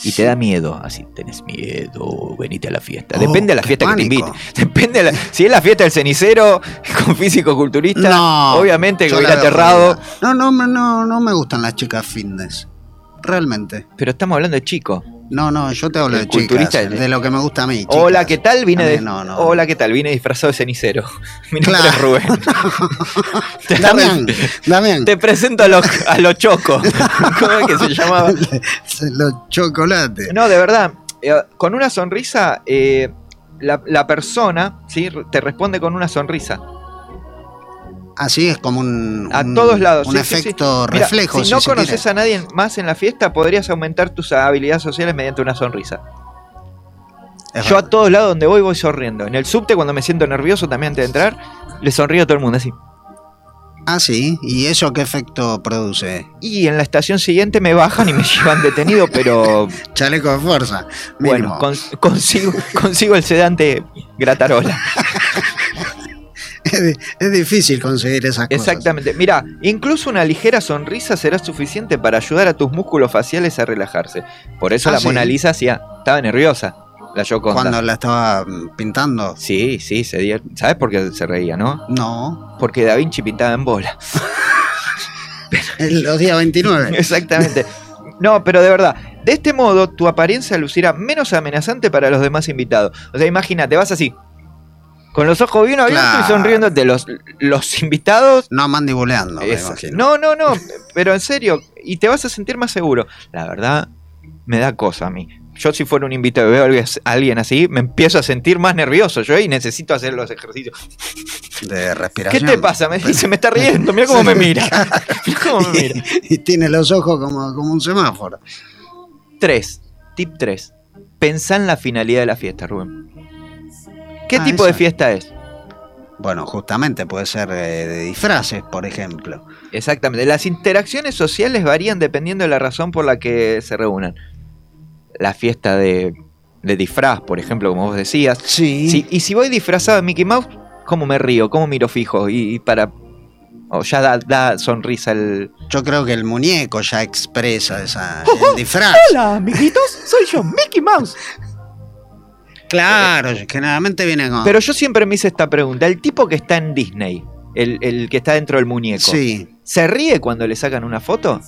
Y te da miedo, así, tenés miedo, venite a la fiesta. Oh, Depende de la fiesta que te invite. Depende de la- si es la fiesta del cenicero con físico-culturista, no. obviamente que voy aterrado. No, no, no, no me gustan las chicas fitness. Realmente. Pero estamos hablando de chico. No, no, yo te hablo El de chicas, culturista, de lo que me gusta a mí. Hola, chicas. ¿qué tal? Vine de... no, no. Hola, ¿qué tal? Vine disfrazado de cenicero. Mi nombre Claro. es Rubén. Te, Damián, Damián. te presento a los a los chocos. ¿Cómo es que se llamaba? Los chocolates. No, de verdad, eh, con una sonrisa, eh, la, la persona ¿sí? te responde con una sonrisa. Así es como un, A un- todos lados. un sí, sí, sí. efecto Mira, reflejo. Si no conoces a nadie más en la fiesta, podrías aumentar tus habilidades sociales mediante una sonrisa. Es Yo a todos lados donde voy voy sonriendo. En el subte cuando me siento nervioso también antes de entrar, le sonrío a todo el mundo así. Ah, sí. ¿Y eso qué efecto produce? Y en la estación siguiente me bajan y me llevan detenido, pero Chaleco de fuerza. Mínimo. bueno, cons- consigo, consigo el sedante Gratarola. es, di- es difícil conseguir esas cosas. Exactamente. Mira, incluso una ligera sonrisa será suficiente para ayudar a tus músculos faciales a relajarse. Por eso Ah, la sí. Mona Lisa hacía, estaba nerviosa, la Yoconda. Cuando la estaba pintando. Sí, sí, se dio. ¿Sabes por qué se reía, no? No. Porque Da Vinci pintaba en bola. En los días 29. Exactamente. No, pero de verdad, de este modo tu apariencia lucirá menos amenazante para los demás invitados. O sea, imagínate, vas así, con los ojos bien abiertos y Claro. sonriéndote. Los, los invitados No mandibuleando, me imagino. No, no, no, pero en serio, y te vas a sentir más seguro. La verdad, me da cosa a mí. Yo si fuera un invitado y veo a alguien- así, me empiezo a sentir más nervioso yo y necesito hacer los ejercicios. De ¿Qué respiración. te pasa? Me dice, me está riendo, mira cómo me mira. Mira cómo me mira. y tiene los ojos como, como un semáforo. 3. Tip 3. Pensá en la finalidad de la fiesta, Rubén. ¿Qué Ah, tipo de fiesta es? Bueno, justamente puede ser eh, de disfraces, por ejemplo. Exactamente. Las interacciones sociales varían dependiendo de la razón por la que se reúnan. La fiesta de, de disfraz, por ejemplo, como vos decías. Sí. Sí, y si voy disfrazado de Mickey Mouse, ¿cómo me río? ¿Cómo miro fijo? Y, y para. O ya da, da sonrisa el. Yo creo que el muñeco ya expresa esa, el disfraz. Hola, amiguitos, soy yo, Mickey Mouse. Claro, generalmente viene con. Pero yo siempre me hice esta pregunta: el tipo que está en Disney, el, el que está dentro del muñeco, Sí. ¿se ríe cuando le sacan una foto?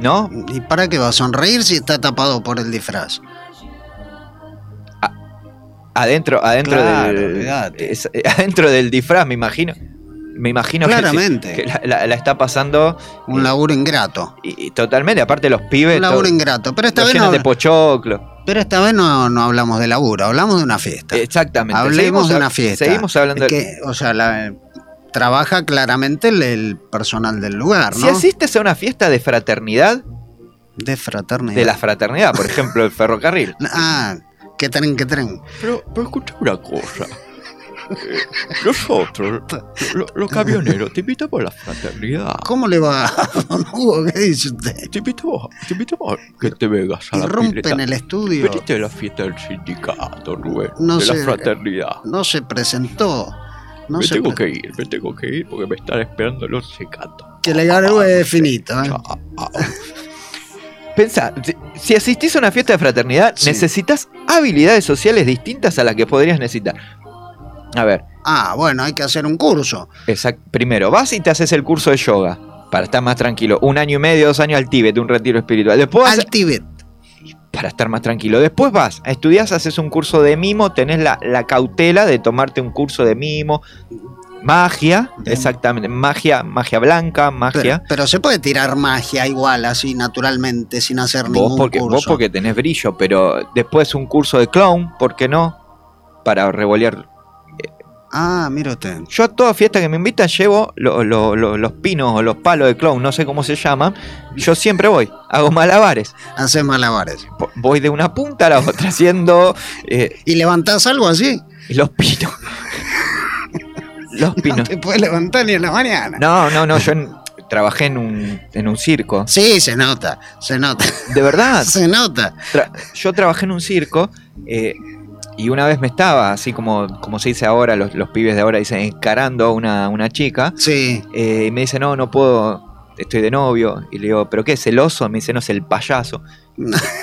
¿No? ¿Y para qué va a sonreír si está tapado por el disfraz? Adentro, adentro Claro, del. eh, adentro del disfraz, me imagino. Me imagino que- Claramente. que, la, la- la está pasando. Un laburo ingrato. Y, y totalmente, aparte los pibes. Un laburo todo- ingrato. Pero esta vez llenan no, de pochoclo. pero esta vez no, no hablamos de laburo, hablamos de una fiesta. Exactamente. Hablemos Seguimos de a- una fiesta. Seguimos hablando de. Que, o sea, la- trabaja claramente el, el personal del lugar, Si ¿no? asistes a una fiesta de fraternidad, De fraternidad. de la fraternidad, por ejemplo, el ferrocarril. Ah, qué tren, qué tren. Pero, pero escucha una cosa. Nosotros, los camioneros, te invitamos a la fraternidad. ¿Cómo le va, don Hugo? ¿Qué dice usted? Te invitamos, te invitamos a que te vengas a la Irrumpe pileta. en el estudio. Veniste a la fiesta del sindicato, Rubén. No de la fraternidad. No se presentó. No me se tengo pre- que ir, me tengo que ir porque me están esperando los secatos. Que le gane finito, ¿eh? Pensá, si- si asistís a una fiesta de fraternidad, Sí. necesitas habilidades sociales distintas a las que podrías necesitar. A ver, Ah, bueno, hay que hacer un curso. exact- primero, vas y te haces el curso de yoga para estar más tranquilo. Un año y medio, dos años al Tíbet, un retiro espiritual. Después Al Tíbet. para estar más tranquilo. Después vas, estudias, haces un curso de mimo, tenés la, la cautela de tomarte un curso de mimo. Magia, exactamente. Magia, magia blanca, magia. Pero, pero se puede tirar magia igual, así naturalmente, sin hacer Vos ningún porque, curso. vos porque tenés brillo, pero después un curso de clown, ¿por qué no? Para revolear. Ah, mira usted. Yo a toda fiesta que me invitan llevo lo- lo- lo- los pinos o los palos de clown, no sé cómo se llaman. Yo siempre voy, hago malabares. Haces malabares. Voy de una punta a la otra haciendo eh, ¿Y levantás algo así? los pinos. los No pinos. te puedes levantar ni en la mañana. No, no, no, yo en- trabajé en un, en un circo. Sí, se nota, se nota. De verdad. Se nota. Tra- yo trabajé en un circo eh, y una vez me estaba, así como, como se dice ahora, los, los pibes de ahora dicen, encarando a una, una chica. Sí. eh, y me dice, no, no puedo, estoy de novio. Y le digo, ¿pero qué es el oso? Me dice, no es el payaso.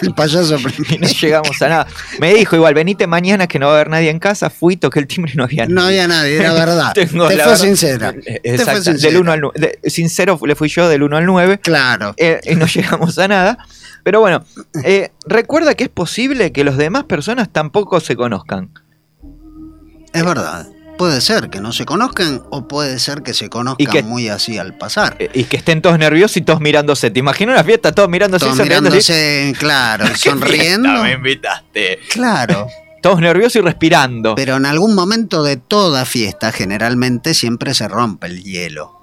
el payaso Y no llegamos a nada. Me dijo igual, venite mañana que no va a haber nadie en casa. Fui, toqué el timbre y no había No había nadie, era verdad. Tengo Te la fue verdad- sincera. Te fue sincera. del 1 al 9. sincero le fui yo del 1 al 9. Claro. Eh, y no llegamos a nada. Pero bueno, eh, recuerda que es posible que los demás personas tampoco se conozcan. Es verdad. Puede ser que no se conozcan o puede ser que se conozcan que- muy así al pasar. Eh, Y que estén todos nerviosos y todos mirándose. ¿Te imaginas una fiesta todos mirándose Todos y mirándose, claro, y ¿Qué sonriendo. me invitaste? Claro. Todos nerviosos y respirando. Pero en algún momento de toda fiesta, generalmente siempre se rompe el hielo.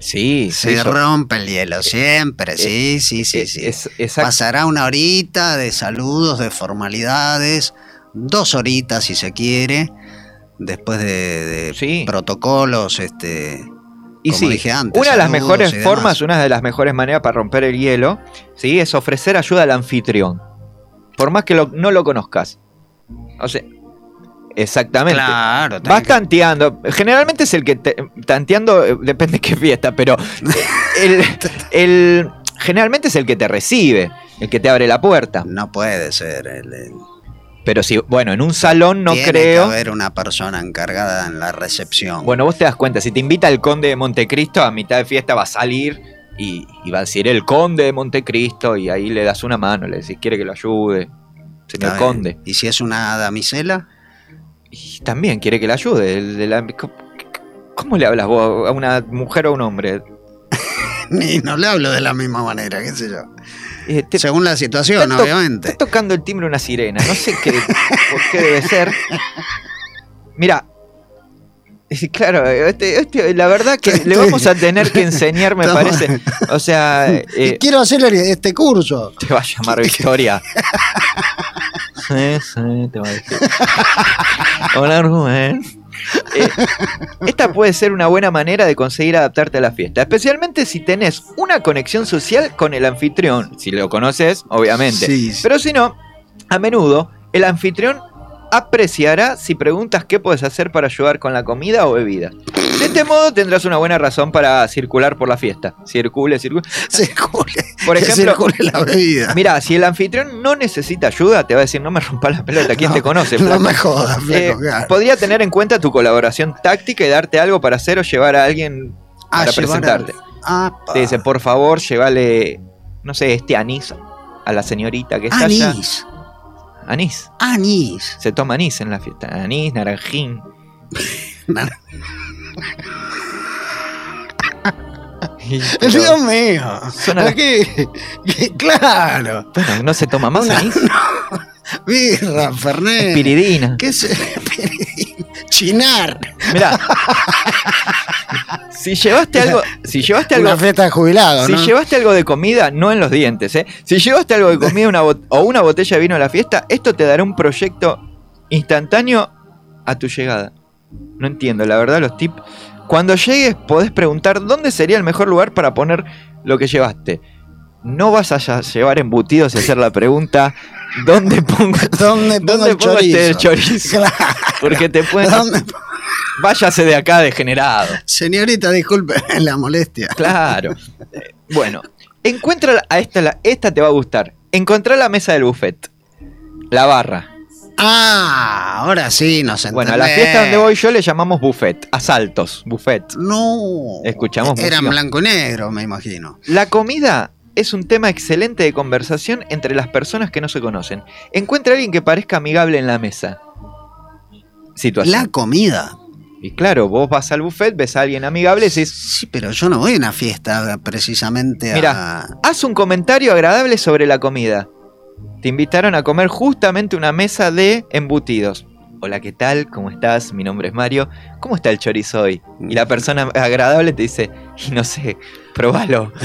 Sí, Se sí, rompe el hielo, siempre, sí, sí, sí, sí. es- exacto. Pasará una horita de saludos, de formalidades, dos horitas si se quiere, después de, de protocolos, este, Y como sí, dije antes. una de las mejores formas, una de las mejores maneras para romper el hielo, ¿sí? es ofrecer ayuda al anfitrión. Por más que lo- no lo conozcas. O sea, exactamente. Claro, Vas tanteando. Generalmente es el que te- tanteando, eh, depende de qué fiesta, pero el, el- generalmente es el que te recibe, el que te abre la puerta. No puede ser. el- el- Pero si, bueno, en un salón no tiene creo. que haber una persona encargada en la recepción. Bueno, vos te das cuenta, si te invita el conde de Montecristo, a mitad de fiesta va a salir y, y va a decir el conde de Montecristo y ahí le das una mano, le decís, quiere que lo ayude, señor conde. ¿Y si es una damisela? Y también quiere que le ayude. el de la- ¿cómo, le hablas vos a una mujer o a un hombre? Ni no le hablo de la misma manera, qué sé yo. Eh, te- Según la situación, está obviamente. Está tocando el timbre una sirena, no sé qué, por qué debe ser. Mira, claro, este- este, la verdad que le vamos a tener que enseñar, me parece. O sea, eh, Quiero hacer este curso. te va a llamar Victoria. Sí, sí, te va a decir. Hola Rubén. Eh, esta puede ser una buena manera de conseguir adaptarte a la fiesta, especialmente si tenés una conexión social con el anfitrión. Si lo conoces, obviamente. Sí, sí. Pero si no, a menudo el anfitrión apreciará si preguntas qué puedes hacer para ayudar con la comida o bebida. De este modo tendrás una buena razón para circular por la fiesta. Circule, circule. Circule. Por ejemplo, circule la bebida. Mira, si el anfitrión no necesita ayuda, te va a decir, no me rompa la pelota, ¿quién No, te conoce? no flaco?". me jodas, Eh, claro. Podría tener en cuenta tu colaboración táctica y darte algo para hacer o llevar a alguien Ah, para presentarte. Apa. Te dice, por favor, llévale, no sé, este anís a la señorita que está allá. Anís. Anís. Se toma anís en la fiesta. Anís, naranjín. Y, pero- Dios mío. ¿Qué? ¿Qué? Claro. Bueno, no se toma más Una- anís. Birra, Fernet. Espiridina. ¿Qué es espiridina? Chinar. Mira. Si llevaste algo, si llevaste algo, Una fiesta de jubilados, si ¿no? llevaste algo de comida, no en los dientes, ¿eh? Si llevaste algo de comida una o una botella de vino a la fiesta, esto te dará un proyecto instantáneo a tu llegada. No entiendo, la verdad, los tips. Cuando llegues, podés preguntar dónde sería el mejor lugar para poner lo que llevaste. No vas a llevar embutidos y hacer la pregunta ¿dónde pongo, ¿Dónde pongo ¿dónde el pongo este chorizo? chorizo? Claro. Porque te pueden. ¿Dónde- Váyase de acá, degenerado. Señorita, disculpe la molestia. Claro. Bueno, encuentra a esta, esta te va a gustar. Encontrá la mesa del buffet. La barra. Ah, ahora sí nos entendemos. Bueno, a la fiesta donde voy yo le llamamos buffet. Asaltos, buffet. No. Escuchamos Era en música. blanco y negro, me imagino. La comida es un tema excelente de conversación entre las personas que no se conocen. Encuentra a alguien que parezca amigable en la mesa. Situación. La comida. Y claro, vos vas al buffet, ves a alguien amigable y decís, Sí, pero yo no voy a una fiesta precisamente a. Mira, haz un comentario agradable sobre la comida. Te invitaron a comer justamente una mesa de embutidos. Hola, ¿qué tal? ¿Cómo estás? Mi nombre es Mario. ¿Cómo está el chorizo hoy? Y la persona agradable te dice, y no sé, probalo.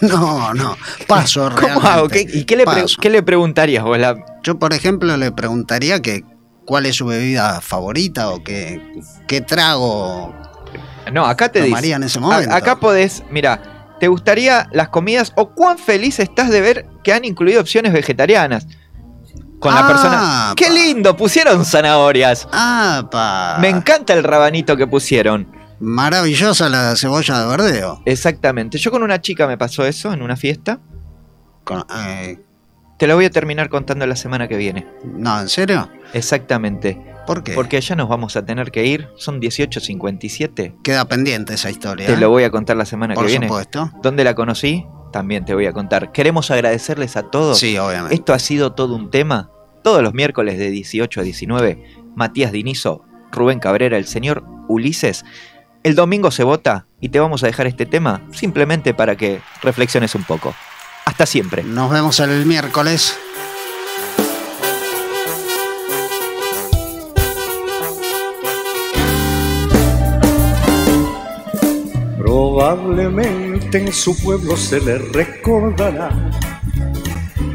No, no. Paso ¿Cómo realmente. hago? ¿Qué- ¿Y qué le, qué le preguntarías vos? La- Yo, por ejemplo, le preguntaría que cuál es su bebida favorita o qué, qué trago No, acá te dice. en ese momento. acá podés, mira, ¿te gustaría las comidas o cuán feliz estás de ver que han incluido opciones vegetarianas? Con la Ah, persona. ¡Qué lindo! Pusieron zanahorias. Ah, pa. Me encanta el rabanito que pusieron. Maravillosa la cebolla de verdeo. Exactamente. Yo con una chica me pasó eso en una fiesta. Con- eh, Te lo voy a terminar contando la semana que viene. no, ¿en serio? Exactamente. ¿Por qué? Porque ya nos vamos a tener que ir. Son 18.57. Queda pendiente esa historia. Te ¿eh? lo voy a contar la semana Por que viene. supuesto. ¿Dónde la conocí? También te voy a contar. Queremos agradecerles a todos. Sí, obviamente. Esto ha sido todo un tema. Todos los miércoles de 18 a 19, Matías Dinizo, Rubén Cabrera, el señor Ulises. El domingo se vota y te vamos a dejar este tema simplemente para que reflexiones un poco. Hasta siempre. Nos vemos el miércoles. Probablemente en su pueblo se le recordará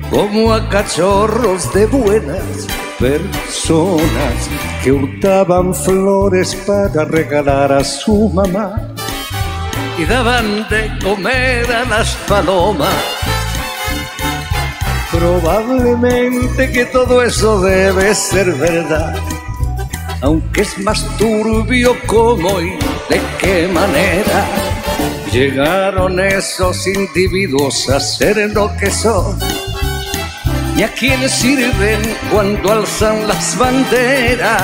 como a cachorros de buenas personas que hurtaban flores para regalar a su mamá y daban de comer a las palomas. Probablemente que todo eso debe ser verdad, aunque es más turbio cómo y de qué manera llegaron esos individuos a ser lo que son y a quienes sirven cuando alzan las banderas.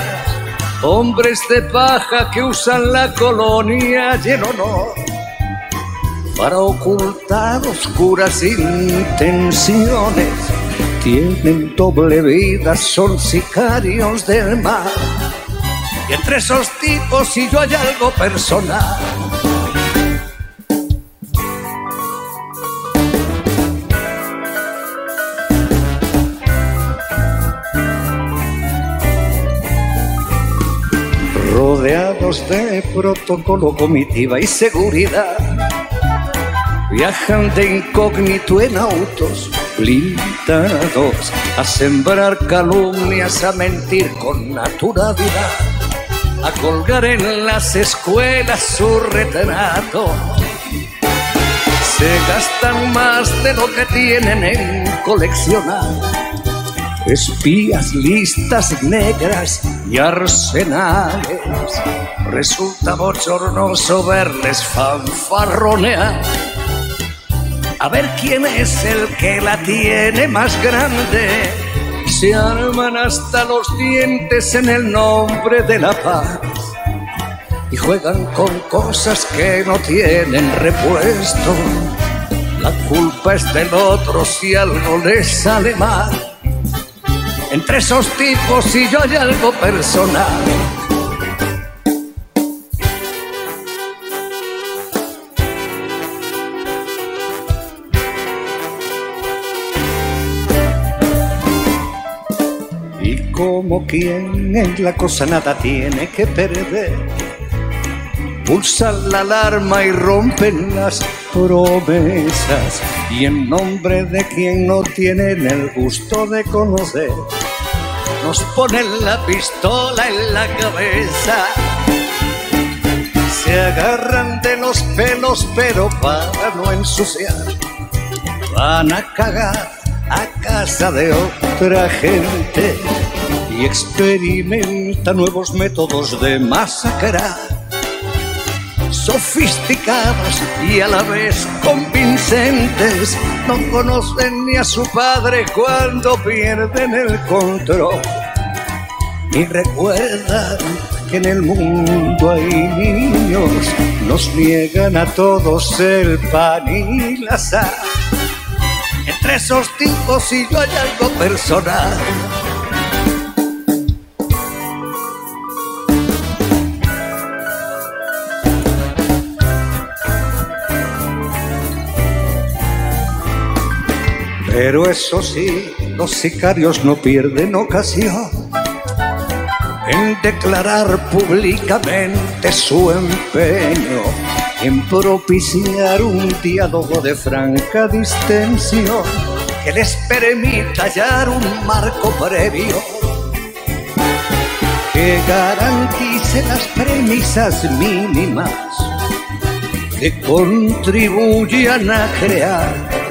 Hombres de paja que usan la colonia y el honor para ocultar oscuras intenciones. Tienen doble vida, son sicarios del mar. Y entre esos tipos, si yo hay algo personal. rodeados de protocolo, comitiva y seguridad. Viajan de incógnito en autos blindados a sembrar calumnias, a mentir con naturalidad, a colgar en las escuelas su retrato. Se gastan más de lo que tienen en coleccionar espías, listas negras y arsenales. Resulta bochornoso verles fanfarronear. A ver quién es el que la tiene más grande. Se arman hasta los dientes en el nombre de la paz. Y juegan con cosas que no tienen repuesto. La culpa es del otro si algo les sale mal. Entre esos tipos y yo hay algo personal. Como quien en la cosa nada tiene que perder, pulsan la alarma y rompen las promesas. Y en nombre de quien no tienen el gusto de conocer, nos ponen la pistola en la cabeza. Se agarran de los pelos, pero para no ensuciar, van a cagar a casa de otra gente y experimenta nuevos métodos de masacrar sofisticados y a la vez convincentes. No conocen ni a su padre cuando pierden el control. Y recuerdan que en el mundo hay niños, nos niegan a todos el pan y la sal. Entre esos tipos y yo hay algo personal. Pero eso sí, los sicarios no pierden ocasión en declarar públicamente su empeño en propiciar un diálogo de franca distensión que les permita hallar un marco previo que garantice las premisas mínimas que contribuyan a crear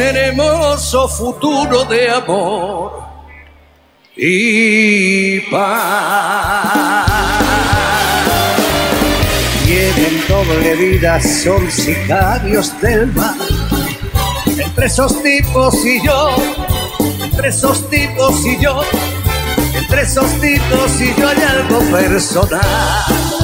un hermoso futuro de amor y paz. Tienen doble vida, son sicarios del mar. Entre esos tipos y yo, entre esos tipos y yo, entre esos tipos y yo hay algo personal.